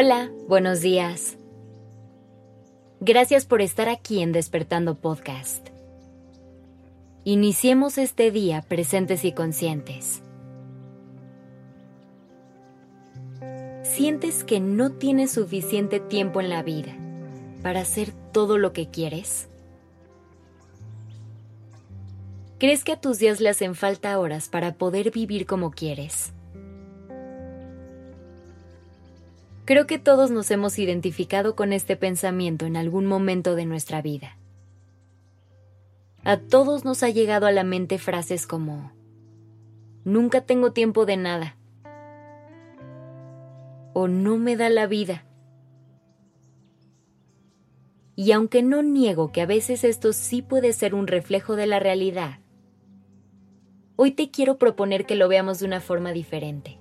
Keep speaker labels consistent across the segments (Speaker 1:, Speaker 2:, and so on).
Speaker 1: Hola, buenos días. Gracias por estar aquí en Despertando Podcast. Iniciemos este día presentes y conscientes. ¿Sientes que no tienes suficiente tiempo en la vida para hacer todo lo que quieres? ¿Crees que a tus días le hacen falta horas para poder vivir como quieres? Creo que todos nos hemos identificado con este pensamiento en algún momento de nuestra vida. A todos nos ha llegado a la mente frases como, nunca tengo tiempo de nada, o no me da la vida. Y aunque no niego que a veces esto sí puede ser un reflejo de la realidad, hoy te quiero proponer que lo veamos de una forma diferente.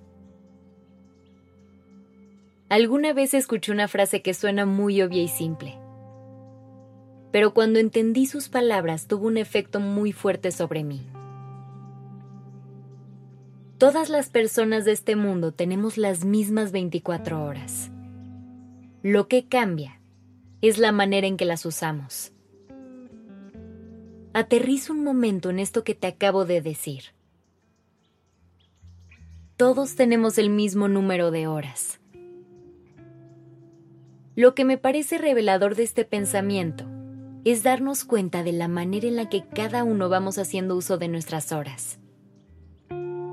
Speaker 1: Alguna vez escuché una frase que suena muy obvia y simple, pero cuando entendí sus palabras tuvo un efecto muy fuerte sobre mí. Todas las personas de este mundo tenemos las mismas 24 horas. Lo que cambia es la manera en que las usamos. Aterriza un momento en esto que te acabo de decir. Todos tenemos el mismo número de horas lo que me parece revelador de este pensamiento es darnos cuenta de la manera en la que cada uno vamos haciendo uso de nuestras horas.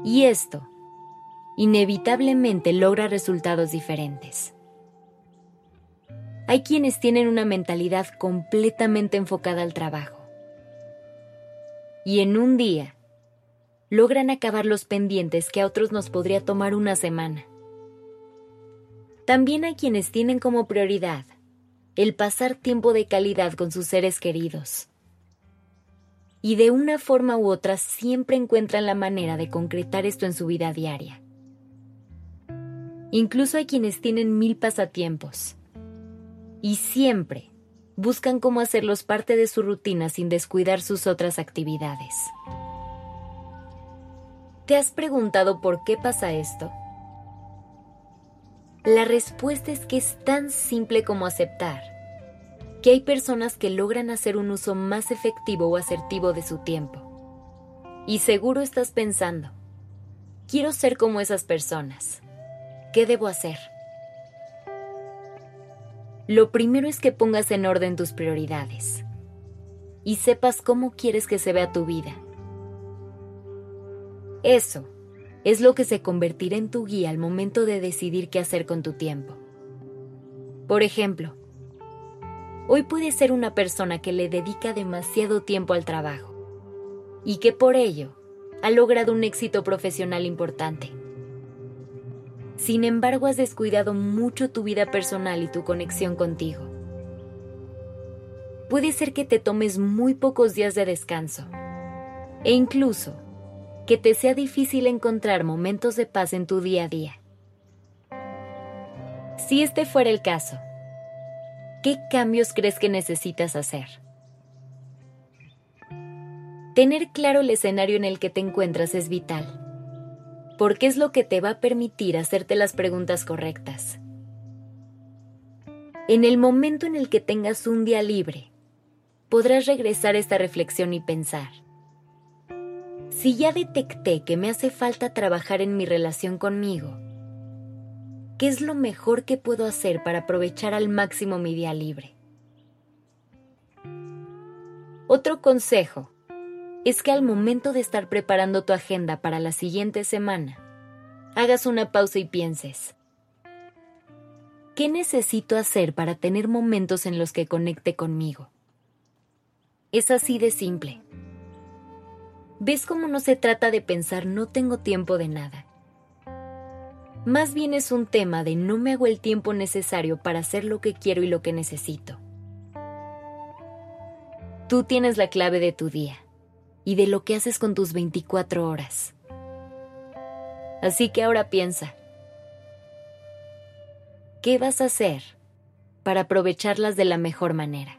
Speaker 1: Y esto, inevitablemente, logra resultados diferentes. Hay quienes tienen una mentalidad completamente enfocada al trabajo. Y en un día, logran acabar los pendientes que a otros nos podría tomar una semana. También hay quienes tienen como prioridad el pasar tiempo de calidad con sus seres queridos. Y de una forma u otra siempre encuentran la manera de concretar esto en su vida diaria. Incluso hay quienes tienen mil pasatiempos. Y siempre buscan cómo hacerlos parte de su rutina sin descuidar sus otras actividades. ¿Te has preguntado por qué pasa esto? La respuesta es que es tan simple como aceptar que hay personas que logran hacer un uso más efectivo o asertivo de su tiempo. Y seguro estás pensando, quiero ser como esas personas. ¿Qué debo hacer? Lo primero es que pongas en orden tus prioridades y sepas cómo quieres que se vea tu vida. Eso es lo que se convertirá en tu guía al momento de decidir qué hacer con tu tiempo. Por ejemplo, hoy puedes ser una persona que le dedica demasiado tiempo al trabajo y que por ello ha logrado un éxito profesional importante. Sin embargo, has descuidado mucho tu vida personal y tu conexión contigo. Puede ser que te tomes muy pocos días de descanso e incluso que te sea difícil encontrar momentos de paz en tu día a día. Si este fuera el caso, ¿qué cambios crees que necesitas hacer? Tener claro el escenario en el que te encuentras es vital, porque es lo que te va a permitir hacerte las preguntas correctas. En el momento en el que tengas un día libre, podrás regresar a esta reflexión y pensar, si ya detecté que me hace falta trabajar en mi relación conmigo, ¿qué es lo mejor que puedo hacer para aprovechar al máximo mi día libre? Otro consejo es que al momento de estar preparando tu agenda para la siguiente semana, hagas una pausa y pienses, ¿qué necesito hacer para tener momentos en los que conecte conmigo? Es así de simple. ¿Ves cómo no se trata de pensar no tengo tiempo de nada? Más bien es un tema de no me hago el tiempo necesario para hacer lo que quiero y lo que necesito. Tú tienes la clave de tu día y de lo que haces con tus 24 horas. Así que ahora piensa, ¿qué vas a hacer para aprovecharlas de la mejor manera?